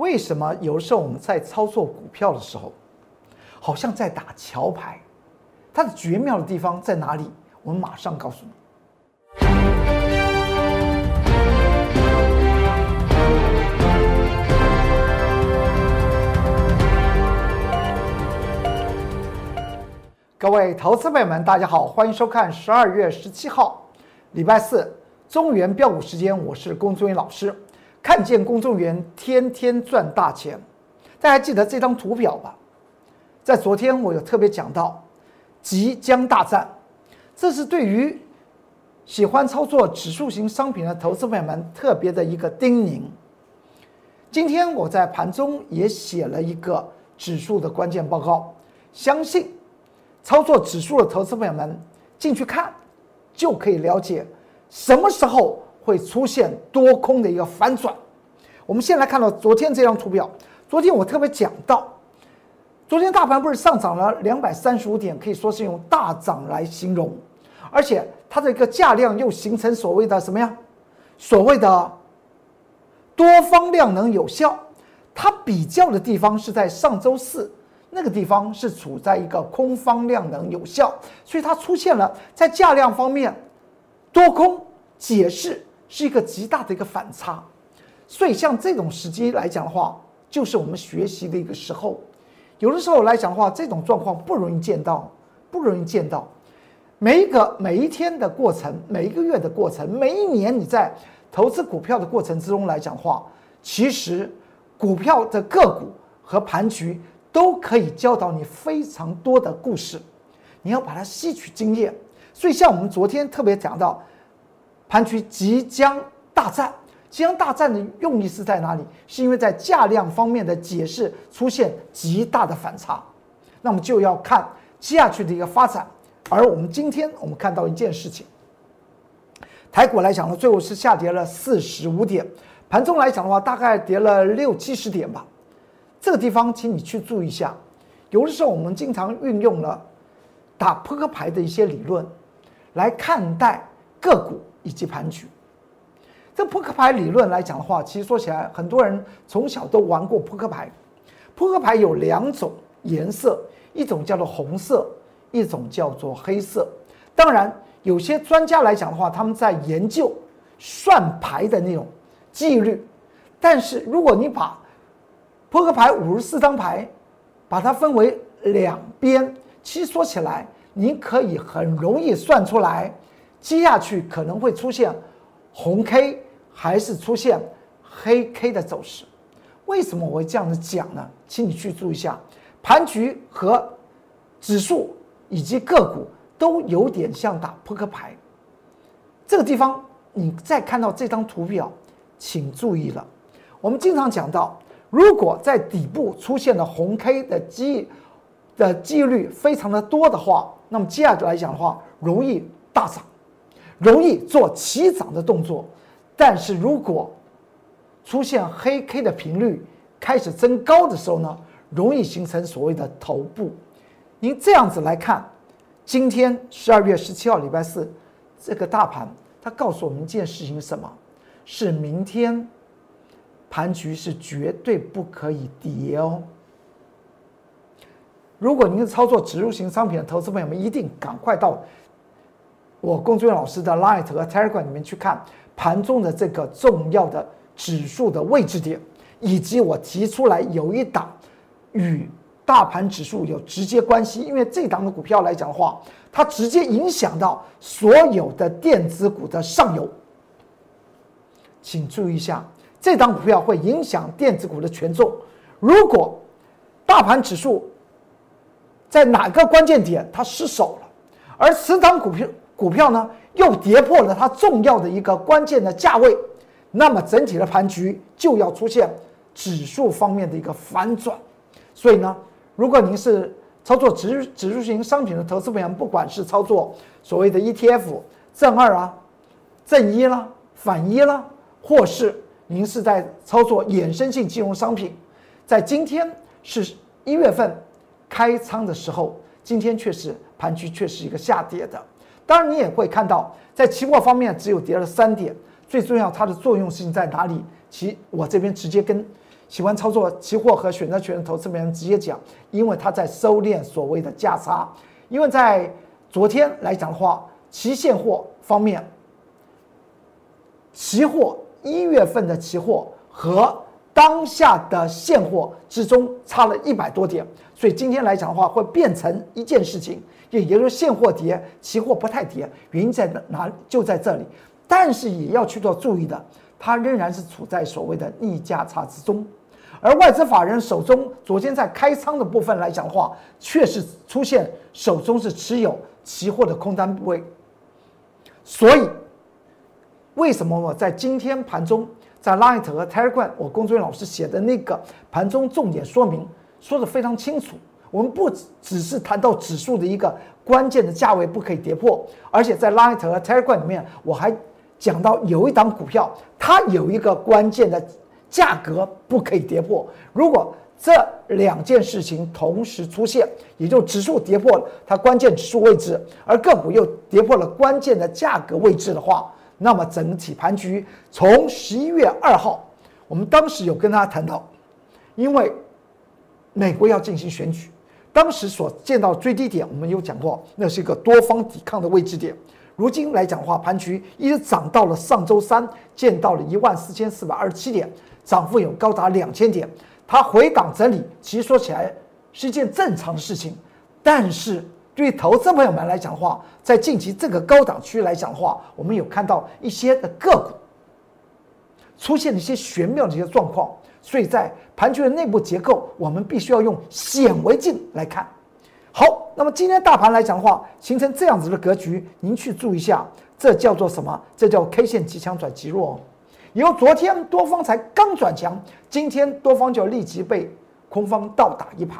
为什么有时候我们在操作股票的时候，好像在打桥牌？它的绝妙的地方在哪里？我们马上告诉你。各位投资朋友们，大家好，欢迎收看十二月十七号，礼拜四中原标股时间，我是龚宗元老师。看见公众员天天赚大钱，大家记得这张图表吧？在昨天我有特别讲到即将大战，这是对于喜欢操作指数型商品的投资朋友们特别的一个叮咛。今天我在盘中也写了一个指数的关键报告，相信操作指数的投资朋友们进去看，就可以了解什么时候。会出现多空的一个反转。我们先来看到昨天这张图表。昨天我特别讲到，昨天大盘不是上涨了两百三十五点，可以说是用大涨来形容，而且它的一个价量又形成所谓的什么呀？所谓的多方量能有效。它比较的地方是在上周四那个地方是处在一个空方量能有效，所以它出现了在价量方面多空解释。是一个极大的一个反差，所以像这种时机来讲的话，就是我们学习的一个时候。有的时候来讲的话，这种状况不容易见到，不容易见到。每一个每一天的过程，每一个月的过程，每一年你在投资股票的过程之中来讲的话，其实股票的个股和盘局都可以教导你非常多的故事，你要把它吸取经验。所以像我们昨天特别讲到。盘区即将大战，即将大战的用意是在哪里？是因为在价量方面的解释出现极大的反差，那么就要看接下去的一个发展。而我们今天我们看到一件事情，台股来讲呢，最后是下跌了四十五点，盘中来讲的话，大概跌了六七十点吧。这个地方，请你去注意一下。有的时候我们经常运用了打扑克牌的一些理论来看待个股。以及盘局，这扑克牌理论来讲的话，其实说起来，很多人从小都玩过扑克牌。扑克牌有两种颜色，一种叫做红色，一种叫做黑色。当然，有些专家来讲的话，他们在研究算牌的那种纪律。但是，如果你把扑克牌五十四张牌，把它分为两边，其实说起来，你可以很容易算出来。接下去可能会出现红 K 还是出现黑 K 的走势？为什么我会这样子讲呢？请你去注意一下，盘局和指数以及个股都有点像打扑克牌。这个地方你再看到这张图表，请注意了。我们经常讲到，如果在底部出现了红 K 的机的几率非常的多的话，那么接下来讲的话，容易大涨。容易做起涨的动作，但是如果出现黑 K 的频率开始增高的时候呢，容易形成所谓的头部。您这样子来看，今天十二月十七号礼拜四，这个大盘它告诉我们一件事情是什么？是明天盘局是绝对不可以跌哦。如果您是操作植入型商品的投资朋友们，一定赶快到。我龚俊老师的 Light 和 Telegram 里面去看盘中的这个重要的指数的位置点，以及我提出来有一档与大盘指数有直接关系，因为这档的股票来讲的话，它直接影响到所有的电子股的上游。请注意一下，这档股票会影响电子股的权重。如果大盘指数在哪个关键点它失守了，而此档股票。股票呢又跌破了它重要的一个关键的价位，那么整体的盘局就要出现指数方面的一个反转。所以呢，如果您是操作指指数型商品的投资朋友，不管是操作所谓的 ETF 正二啊、正一啦、反一啦，或是您是在操作衍生性金融商品，在今天是一月份开仓的时候，今天却是盘局却是一个下跌的。当然，你也会看到，在期货方面只有跌了三点。最重要，它的作用性在哪里？其我这边直接跟喜欢操作期货和选择权的投资人直接讲，因为他在收敛所谓的价差。因为在昨天来讲的话，期现货方面，期货一月份的期货和当下的现货之中差了一百多点，所以今天来讲的话，会变成一件事情，也就是现货跌，期货不太跌，原因在哪？就在这里。但是也要去做注意的，它仍然是处在所谓的逆价差之中，而外资法人手中昨天在开仓的部分来讲的话，确实出现手中是持有期货的空单部位，所以为什么我在今天盘中在 Light 和 Telegram 我工作人员老师写的那个盘中重点说明说的非常清楚，我们不只是谈到指数的一个关键的价位不可以跌破，而且在 Light 和 Telegram 里面我还。讲到有一档股票，它有一个关键的价格不可以跌破。如果这两件事情同时出现，也就指数跌破了它关键指数位置，而个股又跌破了关键的价格位置的话，那么整体盘局从十一月二号，我们当时有跟大家谈到，因为美国要进行选举，当时所见到最低点，我们有讲过，那是一个多方抵抗的位置点。如今来讲的话，盘局一直涨到了上周三，见到了一万四千四百二十七点，涨幅有高达两千点。它回档整理，其实说起来是一件正常的事情。但是对于投资朋友们来讲的话，在近期这个高档区来讲的话，我们有看到一些的个股出现了一些玄妙的一些状况，所以在盘局的内部结构，我们必须要用显微镜来看。好，那么今天大盘来讲的话，形成这样子的格局，您去注意一下，这叫做什么？这叫 K 线极强转极弱。因为昨天多方才刚转强，今天多方就立即被空方倒打一耙。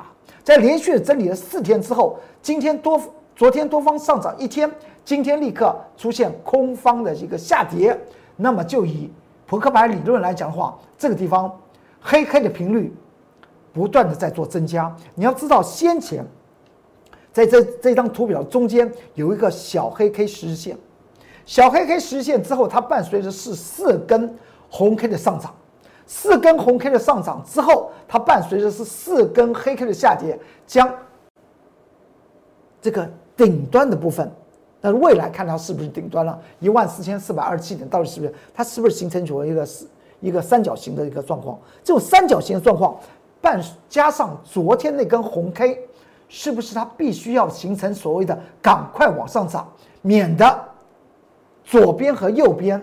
在连续整理了四天之后，今天多昨天多方上涨一天，今天立刻出现空方的一个下跌。那么就以扑克牌理论来讲的话，这个地方黑黑的频率不断的在做增加。你要知道先前。在这这张图表中间有一个小黑 K 十日线，小黑 K 十日线之后，它伴随着是四根红 K 的上涨，四根红 K 的上涨之后，它伴随着是四根黑 K 的下跌，将这个顶端的部分，那未来看它是不是顶端了？一万四千四百二十七点到底是不是？它是不是形成出一个是一个三角形的一个状况？这种三角形的状况，伴加上昨天那根红 K。是不是它必须要形成所谓的赶快往上涨，免得左边和右边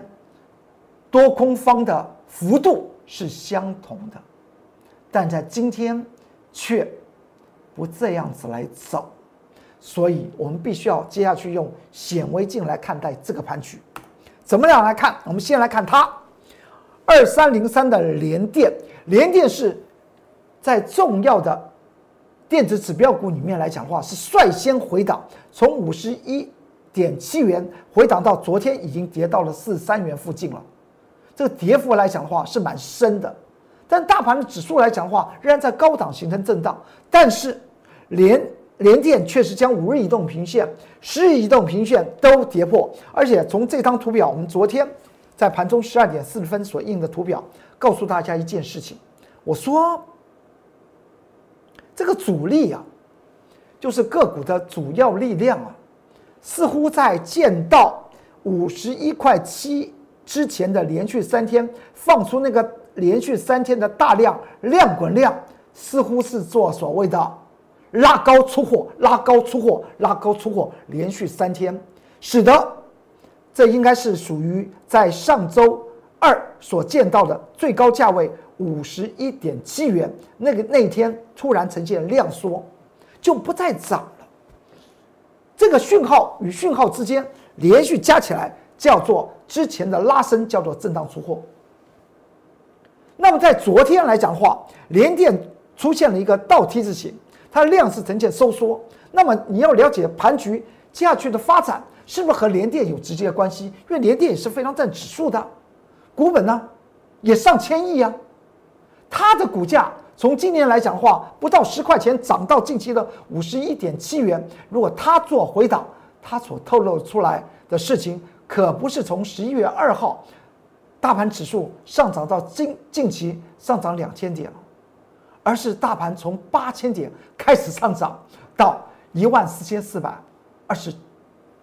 多空方的幅度是相同的，但在今天却不这样子来走，所以我们必须要接下去用显微镜来看待这个盘局。怎么样来看？我们先来看它，二三零三的联电，联电是在重要的。电子指标股里面来讲的话，是率先回档，从五十一点七元回档到昨天已经跌到了四十三元附近了。这个跌幅来讲的话是蛮深的，但大盘的指数来讲的话仍然在高档形成震荡。但是连连电确实将五日移动平线、十日移动平线都跌破，而且从这张图表，我们昨天在盘中十二点四十分所印的图表，告诉大家一件事情，我说。这个主力啊，就是个股的主要力量啊，似乎在见到五十一块七之前的连续三天放出那个连续三天的大量量滚量，似乎是做所谓的拉高出货、拉高出货、拉高出货，连续三天，使得这应该是属于在上周二所见到的最高价位。五十一点七元，那个那天突然呈现量缩，就不再涨了。这个讯号与讯号之间连续加起来，叫做之前的拉升，叫做震荡出货。那么在昨天来讲的话，连电出现了一个倒 T 字形，它量是呈现收缩。那么你要了解盘局接下去的发展，是不是和联电有直接关系？因为联电也是非常占指数的，股本呢也上千亿啊。它的股价从今年来讲的话，不到十块钱涨到近期的五十一点七元。如果它做回档，它所透露出来的事情可不是从十一月二号大盘指数上涨到近近期上涨两千点。而是大盘从八千点开始上涨到一万四千四百二十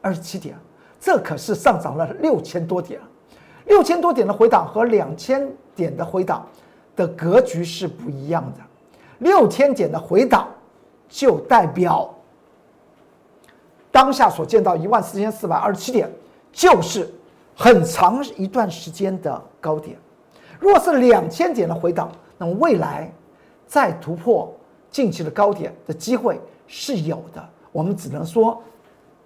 二十七点，这可是上涨了六千多点。六千多点的回档和两千点的回档的格局是不一样的。六千点的回档就代表当下所见到一万四千四百二十七点，就是很长一段时间的高点。如果是两千点的回档，那么未来再突破近期的高点的机会是有的。我们只能说，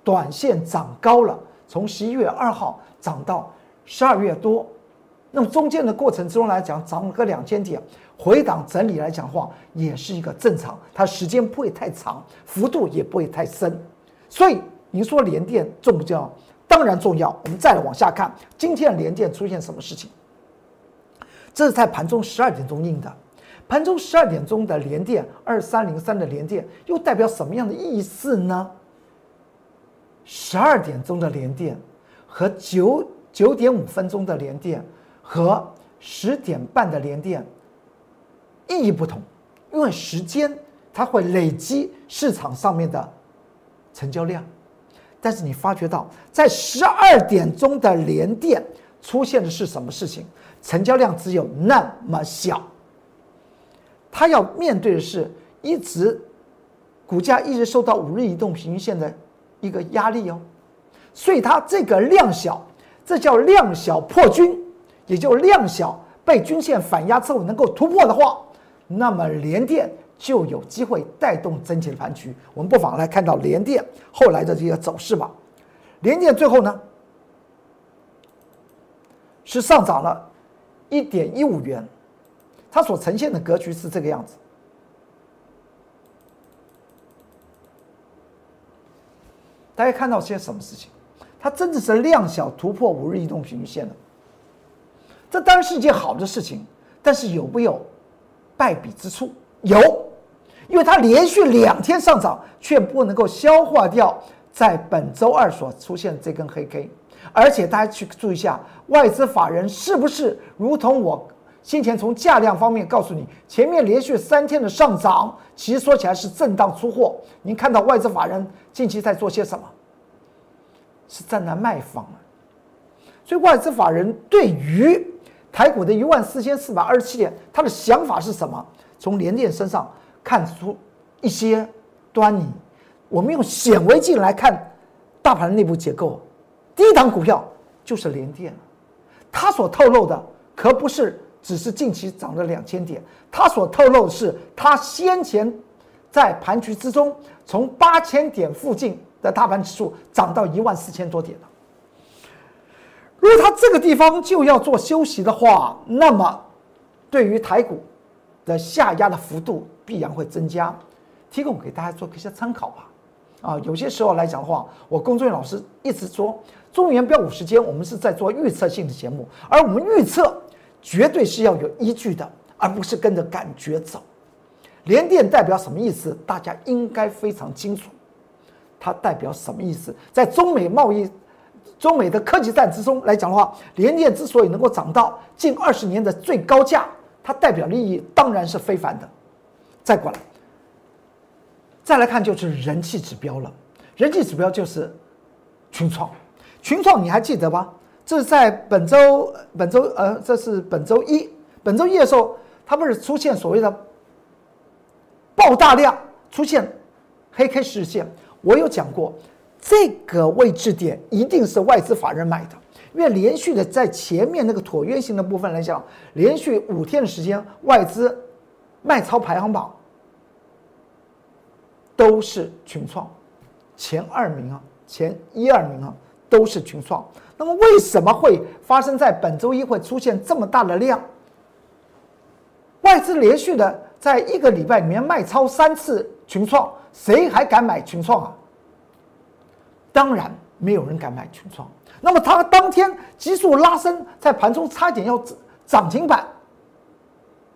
短线涨高了，从十一月二号涨到。十二月多，那么中间的过程之中来讲，涨了个两千点，回档整理来讲的话，也是一个正常，它时间不会太长，幅度也不会太深，所以您说连电重不重要？当然重要。我们再来往下看，今天的连电出现什么事情？这是在盘中十二点钟印的，盘中十二点钟的连电二三零三的连电又代表什么样的意思呢？十二点钟的连电和九。九点五分钟的连电和十点半的连电意义不同，因为时间它会累积市场上面的成交量，但是你发觉到在十二点钟的连电出现的是什么事情？成交量只有那么小，它要面对的是一直股价一直受到五日移动平均线的一个压力哦，所以它这个量小。这叫量小破均，也就量小被均线反压之后能够突破的话，那么连电就有机会带动整体的盘局。我们不妨来看到连电后来的这个走势吧。连电最后呢是上涨了一点一五元，它所呈现的格局是这个样子。大家看到些什么事情？它真的是量小突破五日移动平均线了，这当然是一件好的事情，但是有没有败笔之处？有，因为它连续两天上涨，却不能够消化掉在本周二所出现这根黑 K，而且大家去注意一下，外资法人是不是如同我先前从价量方面告诉你，前面连续三天的上涨，其实说起来是震荡出货。您看到外资法人近期在做些什么？是站在卖方啊，所以外资法人对于台股的一万四千四百二十七点，他的想法是什么？从联电身上看出一些端倪。我们用显微镜来看大盘的内部结构，第一档股票就是联电，它所透露的可不是只是近期涨了两千点，它所透露的是它先前在盘局之中从八千点附近。的大盘指数涨到一万四千多点了。如果它这个地方就要做休息的话，那么对于台股的下压的幅度必然会增加。提供给大家做一些参考吧。啊，有些时候来讲的话，我工作人员老师一直说，中原标五时间我们是在做预测性的节目，而我们预测绝对是要有依据的，而不是跟着感觉走。连电代表什么意思？大家应该非常清楚。它代表什么意思？在中美贸易、中美的科技战之中来讲的话，联电之所以能够涨到近二十年的最高价，它代表利益当然是非凡的。再过来，再来看就是人气指标了。人气指标就是群创，群创你还记得吧？这是在本周本周呃，这是本周一本周一的时候，它不是出现所谓的爆大量，出现黑 K 实线。我有讲过，这个位置点一定是外资法人买的，因为连续的在前面那个椭圆形的部分来讲，连续五天的时间，外资卖超排行榜都是群创前二名啊，前一二名啊都是群创。那么为什么会发生在本周一会出现这么大的量？外资连续的在一个礼拜里面卖超三次群创。谁还敢买群创啊？当然没有人敢买群创。那么它当天急速拉升，在盘中差点要涨停板，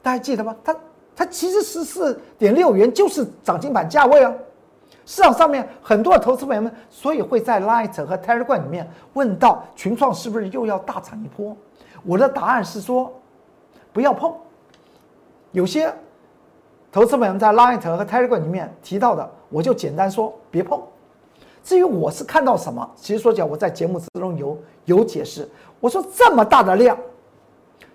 大家记得吗？它它其实十四点六元就是涨停板价位啊。市场上面很多的投资朋友们，所以会在 Light 和 Telegram 里面问到群创是不是又要大涨一波？我的答案是说，不要碰。有些。投资朋友们在 Line 和 Telegram 里面提到的，我就简单说别碰。至于我是看到什么，其实说讲我在节目之中有有解释。我说这么大的量，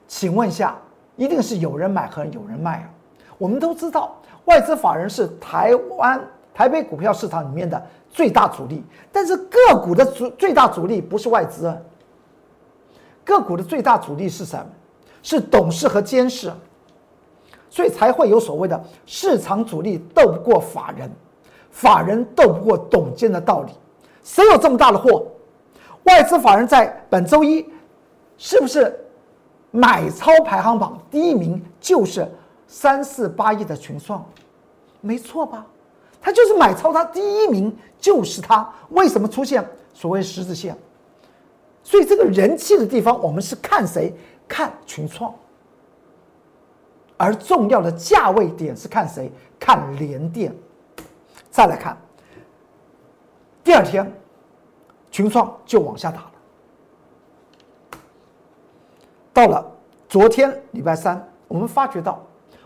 请问一下，一定是有人买和有人卖啊？我们都知道，外资法人是台湾台北股票市场里面的最大主力，但是个股的主最大主力不是外资，个股的最大主力是什么？是董事和监事，所以才会有所谓的市场主力斗不过法人，法人斗不过董监的道理。谁有这么大的货？外资法人在本周一是不是买超排行榜第一名就是三四八亿的群创？没错吧？他就是买超，他第一名就是他。为什么出现所谓十字线？所以这个人气的地方，我们是看谁？看群创。而重要的价位点是看谁？看联电。再来看第二天。群创就往下打了。到了昨天礼拜三，我们发觉到，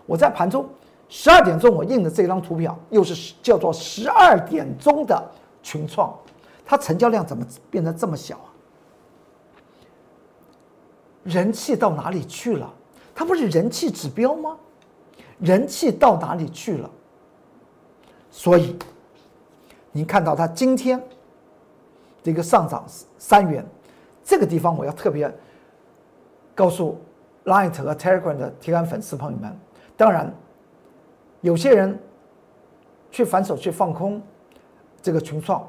我在盘中十二点钟我印的这张图表，又是叫做十二点钟的群创，它成交量怎么变得这么小啊？人气到哪里去了？它不是人气指标吗？人气到哪里去了？所以，您看到它今天。这个上涨三元，这个地方我要特别告诉 Light 和 Telegram 的铁杆粉丝朋友们。当然，有些人去反手去放空这个群创，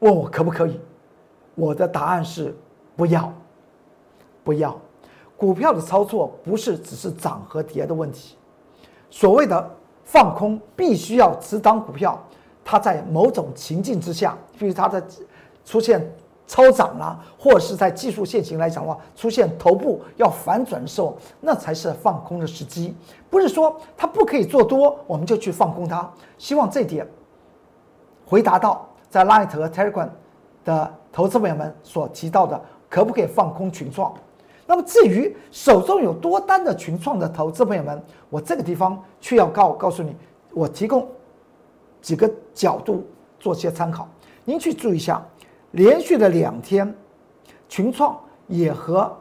问我可不可以？我的答案是不要，不要。股票的操作不是只是涨和跌的问题，所谓的放空必须要只当股票。它在某种情境之下，比如它的出现超涨啦，或者是在技术线型来讲的话，出现头部要反转的时候，那才是放空的时机。不是说它不可以做多，我们就去放空它。希望这点回答到在 Light 和 Telegram 的投资朋友们所提到的，可不可以放空群创？那么至于手中有多单的群创的投资朋友们，我这个地方却要告告诉你，我提供。几个角度做些参考，您去注意一下，连续的两天，群创也和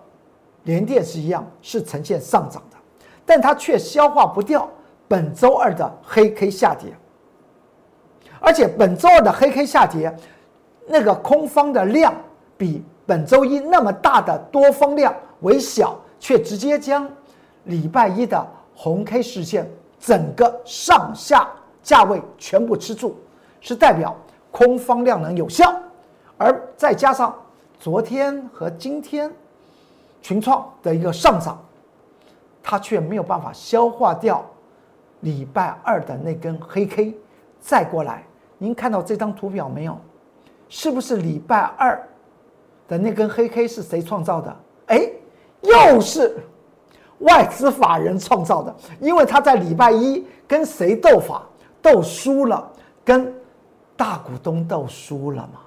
联电是一样，是呈现上涨的，但它却消化不掉本周二的黑 K 下跌，而且本周二的黑 K 下跌，那个空方的量比本周一那么大的多方量为小，却直接将礼拜一的红 K 事件整个上下。价位全部吃住，是代表空方量能有效，而再加上昨天和今天群创的一个上涨，它却没有办法消化掉礼拜二的那根黑 K。再过来，您看到这张图表没有？是不是礼拜二的那根黑 K 是谁创造的？哎，又是外资法人创造的，因为他在礼拜一跟谁斗法？斗输了，跟大股东斗输了嘛？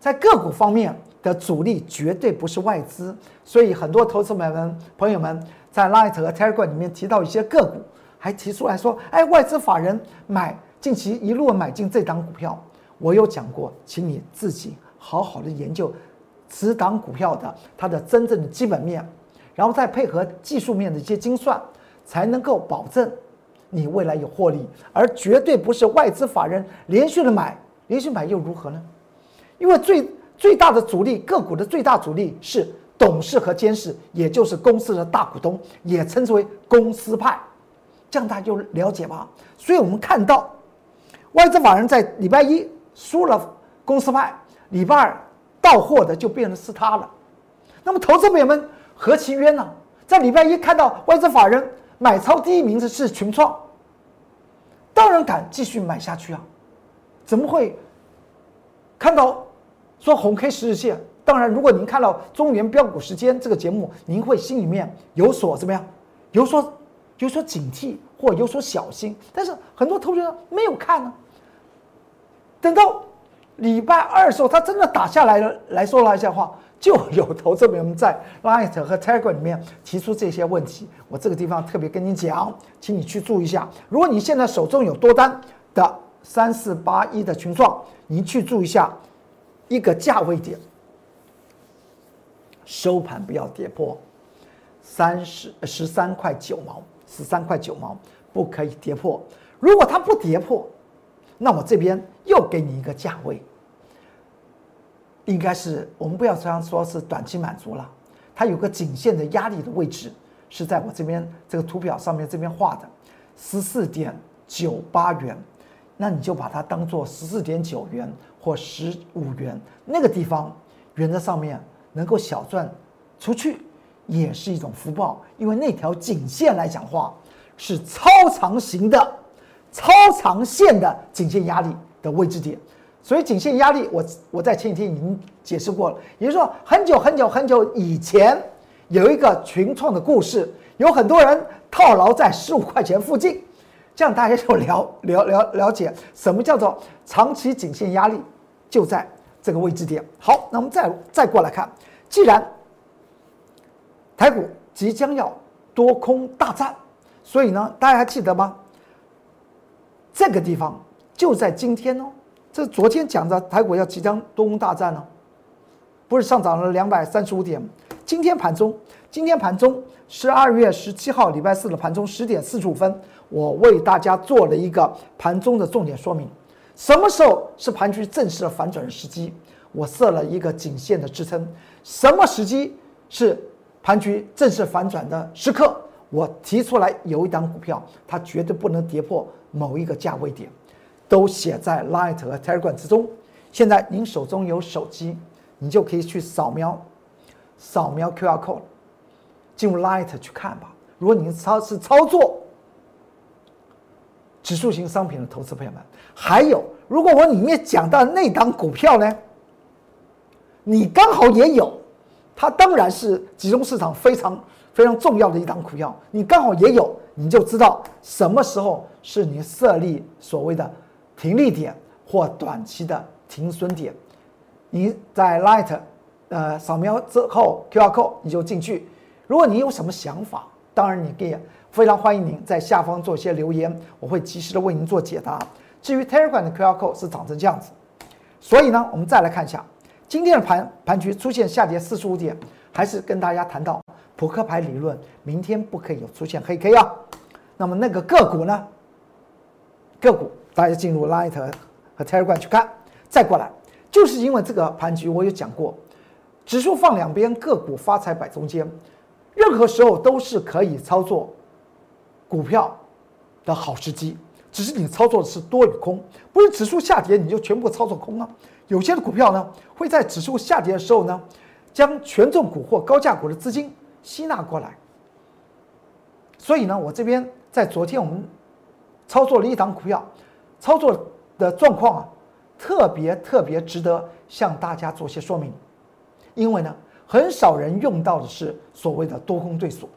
在个股方面的主力绝对不是外资，所以很多投资买们朋友们在 Light 和 Telegram 里面提到一些个股，还提出来说：“哎，外资法人买近期一路买进这档股票。”我有讲过，请你自己好好的研究此档股票的它的真正的基本面，然后再配合技术面的一些精算，才能够保证。你未来有获利，而绝对不是外资法人连续的买，连续买又如何呢？因为最最大的阻力个股的最大阻力是董事和监事，也就是公司的大股东，也称之为公司派，这样大家就了解吧。所以我们看到外资法人在礼拜一输了公司派，礼拜二到货的就变成是他了。那么投资朋友们何其冤呢？在礼拜一看到外资法人。买超第一名的是群创，当然敢继续买下去啊！怎么会看到说红 K 十日线？当然，如果您看到中原标股时间这个节目，您会心里面有所怎么样？有所有所警惕或有所小心。但是很多投资者没有看呢。等到礼拜二的时候，他真的打下来了，来说了一下话，就有投资朋友们在 Light 和 Telegram 里面提出这些问题，我这个地方特别跟你讲，请你去注意一下。如果你现在手中有多单的三四八一的群创，你去注意一下一个价位点，收盘不要跌破三十十三块九毛，十三块九毛不可以跌破。如果它不跌破，那我这边又给你一个价位。应该是我们不要这样说，是短期满足了。它有个颈线的压力的位置是在我这边这个图表上面这边画的十四点九八元，那你就把它当做十四点九元或十五元那个地方，原则上面能够小赚出去也是一种福报，因为那条颈线来讲话是超长型的、超长线的颈线压力的位置点。所以颈线压力，我我在前几天已经解释过了。也就是说，很久很久很久以前，有一个群创的故事，有很多人套牢在十五块钱附近，这样大家就了了了了解什么叫做长期颈线压力就在这个位置点。好，那我们再再过来看，既然台股即将要多空大战，所以呢，大家还记得吗？这个地方就在今天哦。这昨天讲的台股要即将多空大战呢，不是上涨了两百三十五点？今天盘中，今天盘中十二月十七号礼拜四的盘中十点四十五分，我为大家做了一个盘中的重点说明。什么时候是盘局正式的反转的时机？我设了一个颈线的支撑。什么时机是盘局正式反转的时刻？我提出来有一档股票，它绝对不能跌破某一个价位点。都写在 Light 和 Telegram 之中。现在您手中有手机，你就可以去扫描，扫描 QR code，进入 Light 去看吧。如果你操是操作指数型商品的投资朋友们，还有，如果我里面讲到那档股票呢，你刚好也有，它当然是集中市场非常非常重要的一档股票，你刚好也有，你就知道什么时候是你设立所谓的。停利点或短期的停损点，你在 Light，呃，扫描之后 QR code 你就进去。如果你有什么想法，当然你可以非常欢迎您在下方做一些留言，我会及时的为您做解答。至于 Telegram 的 QR code 是长成这样子，所以呢，我们再来看一下今天的盘盘局出现下跌四十五点，还是跟大家谈到扑克牌理论，明天不可以有出现黑 K 啊。那么那个个股呢？个股。大家进入 Light 和 Telegram 去看，再过来，就是因为这个盘局，我有讲过，指数放两边，个股发财摆中间，任何时候都是可以操作股票的好时机，只是你操作的是多与空，不是指数下跌你就全部操作空啊。有些的股票呢，会在指数下跌的时候呢，将权重股或高价股的资金吸纳过来。所以呢，我这边在昨天我们操作了一档股票。操作的状况啊，特别特别值得向大家做些说明，因为呢，很少人用到的是所谓的多空对锁。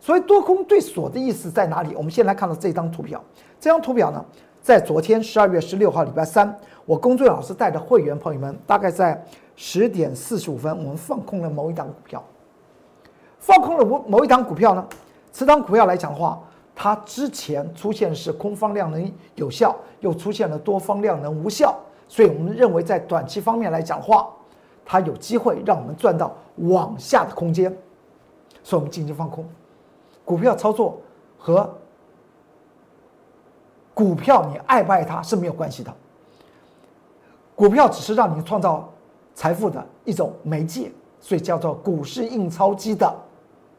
所以多空对锁的意思在哪里？我们先来看到这张图表。这张图表呢，在昨天十二月十六号礼拜三，我工作老师带着会员朋友们，大概在十点四十五分，我们放空了某一档股票。放空了某某一档股票呢，此档股票来讲的话。它之前出现是空方量能有效，又出现了多方量能无效，所以我们认为在短期方面来讲话，它有机会让我们赚到往下的空间，所以我们进行放空。股票操作和股票你爱不爱它是没有关系的，股票只是让你创造财富的一种媒介，所以叫做股市印钞机的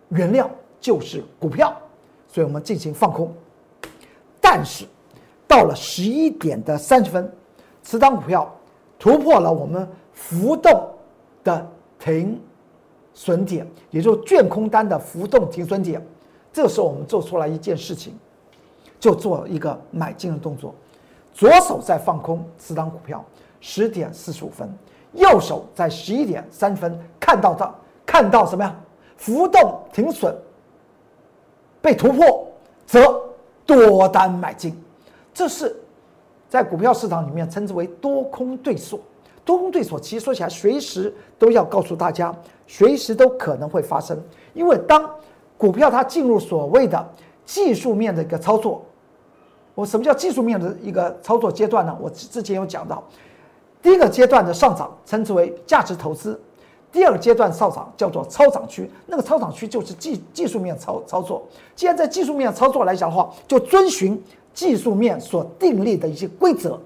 原料就是股票。所以我们进行放空，但是到了十一点的三十分，此档股票突破了我们浮动的停损点，也就是券空单的浮动停损点。这时候我们做出来一件事情，就做一个买进的动作，左手在放空此档股票，十点四十五分，右手在十一点三分看到的，看到什么呀？浮动停损。被突破，则多单买进，这是在股票市场里面称之为多空对锁。多空对锁，其实说起来，随时都要告诉大家，随时都可能会发生。因为当股票它进入所谓的技术面的一个操作，我什么叫技术面的一个操作阶段呢？我之前有讲到，第一个阶段的上涨称之为价值投资，第二个阶段上涨叫做超涨区。那个超涨区就是技技术面操操作。既然在技术面操作来讲的话，就遵循技术面所订立的一些规则。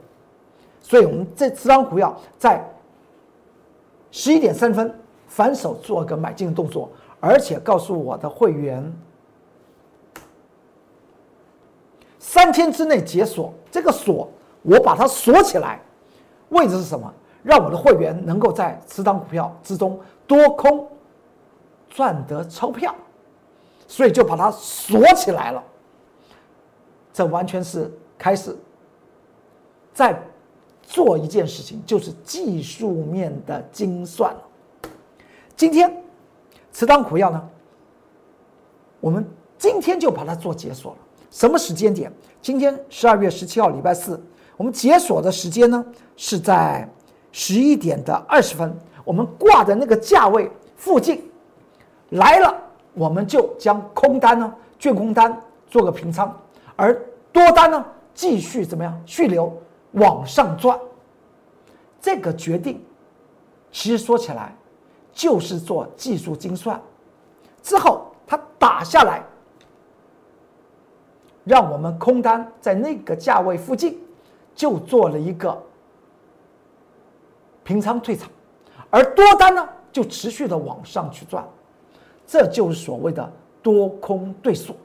所以，我们这持仓股票在十一点三分反手做个买进的动作，而且告诉我的会员，三天之内解锁这个锁，我把它锁起来，位置是什么？让我的会员能够在持仓股票之中多空赚得钞票，所以就把它锁起来了。这完全是开始在。做一件事情就是技术面的精算今天吃当苦药呢，我们今天就把它做解锁了。什么时间点？今天十二月十七号，礼拜四。我们解锁的时间呢是在十一点的二十分。我们挂的那个价位附近来了，我们就将空单呢，券空单做个平仓，而多单呢继续怎么样续留。往上转，这个决定，其实说起来，就是做技术精算，之后它打下来，让我们空单在那个价位附近就做了一个平仓退场，而多单呢就持续的往上去转，这就是所谓的多空对数。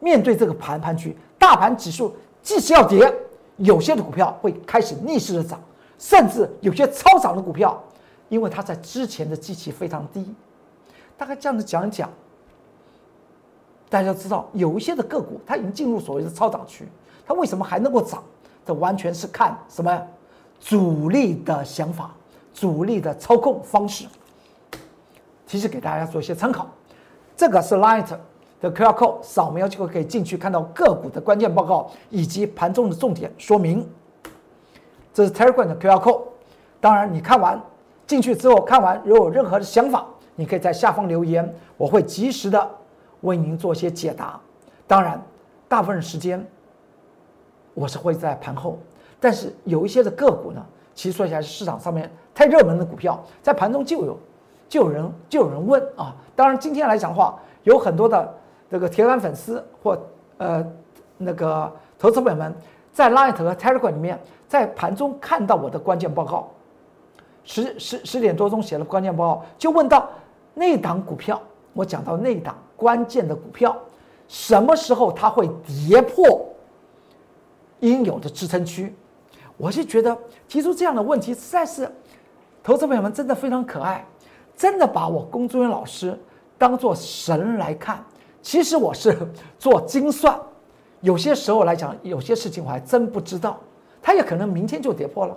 面对这个盘盘区，大盘指数即使要跌。有些的股票会开始逆势的涨，甚至有些超涨的股票，因为它在之前的基期非常低。大概这样子讲一讲，大家知道有一些的个股它已经进入所谓的超涨区，它为什么还能够涨？这完全是看什么主力的想法、主力的操控方式。提示给大家做一些参考。这个是 Light。的 QR code 扫描就可以进去看到个股的关键报告以及盘中的重点说明。这是 Telegram 的 QR code。当然，你看完进去之后，看完如果有任何的想法，你可以在下方留言，我会及时的为您做一些解答。当然，大部分时间我是会在盘后，但是有一些的个股呢，其实说起来是市场上面太热门的股票，在盘中就有就有人就有人问啊。当然，今天来讲的话，有很多的。这个铁杆粉丝或呃那个投资朋友们，在 Light 和 Telegram 里面，在盘中看到我的关键报告，十十十点多钟写了关键报告，就问到那档股票，我讲到那档关键的股票，什么时候它会跌破应有的支撑区？我是觉得提出这样的问题，实在是投资朋友们真的非常可爱，真的把我龚忠元老师当做神来看。其实我是做精算，有些时候来讲，有些事情我还真不知道，它也可能明天就跌破了。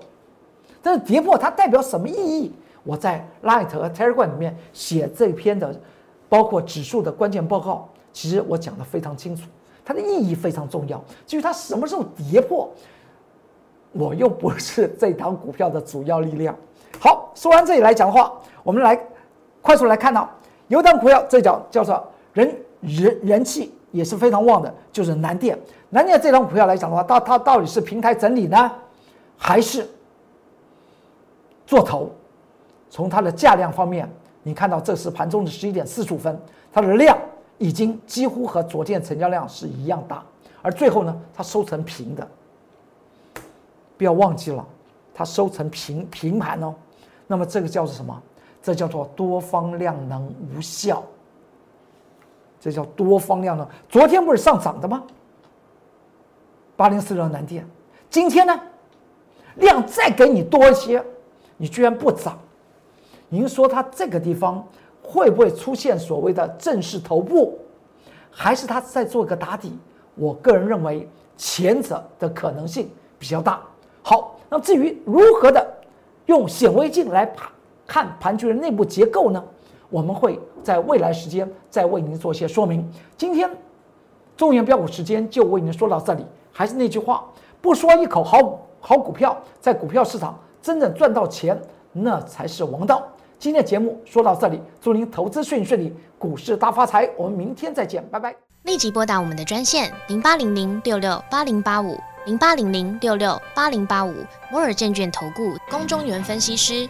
但是跌破它代表什么意义？我在 Light 和 Telegram 里面写这篇的，包括指数的关键报告，其实我讲的非常清楚，它的意义非常重要。至于它什么时候跌破，我又不是这档股票的主要力量。好，说完这里来讲的话，我们来快速来看到有档股票，这叫叫做人。人人气也是非常旺的，就是南电。南电这张股票来讲的话，它它到底是平台整理呢，还是做头？从它的价量方面，你看到这是盘中的十一点四十五分，它的量已经几乎和昨天成交量是一样大，而最后呢，它收成平的。不要忘记了，它收成平平盘哦。那么这个叫做什么？这叫做多方量能无效。这叫多方量呢？昨天不是上涨的吗？八零四六南电，今天呢，量再给你多一些，你居然不涨。您说它这个地方会不会出现所谓的正式头部，还是它在做一个打底？我个人认为前者的可能性比较大。好，那至于如何的用显微镜来盘看盘局的内部结构呢？我们会在未来时间再为您做一些说明。今天中原标股时间就为您说到这里。还是那句话，不说一口好好股票，在股票市场真正赚到钱那才是王道。今天的节目说到这里，祝您投资顺顺利，股市大发财。我们明天再见，拜拜。立即拨打我们的专线零八零零六六八零八五零八零零六六八零八五摩尔证券投顾龚中原分析师。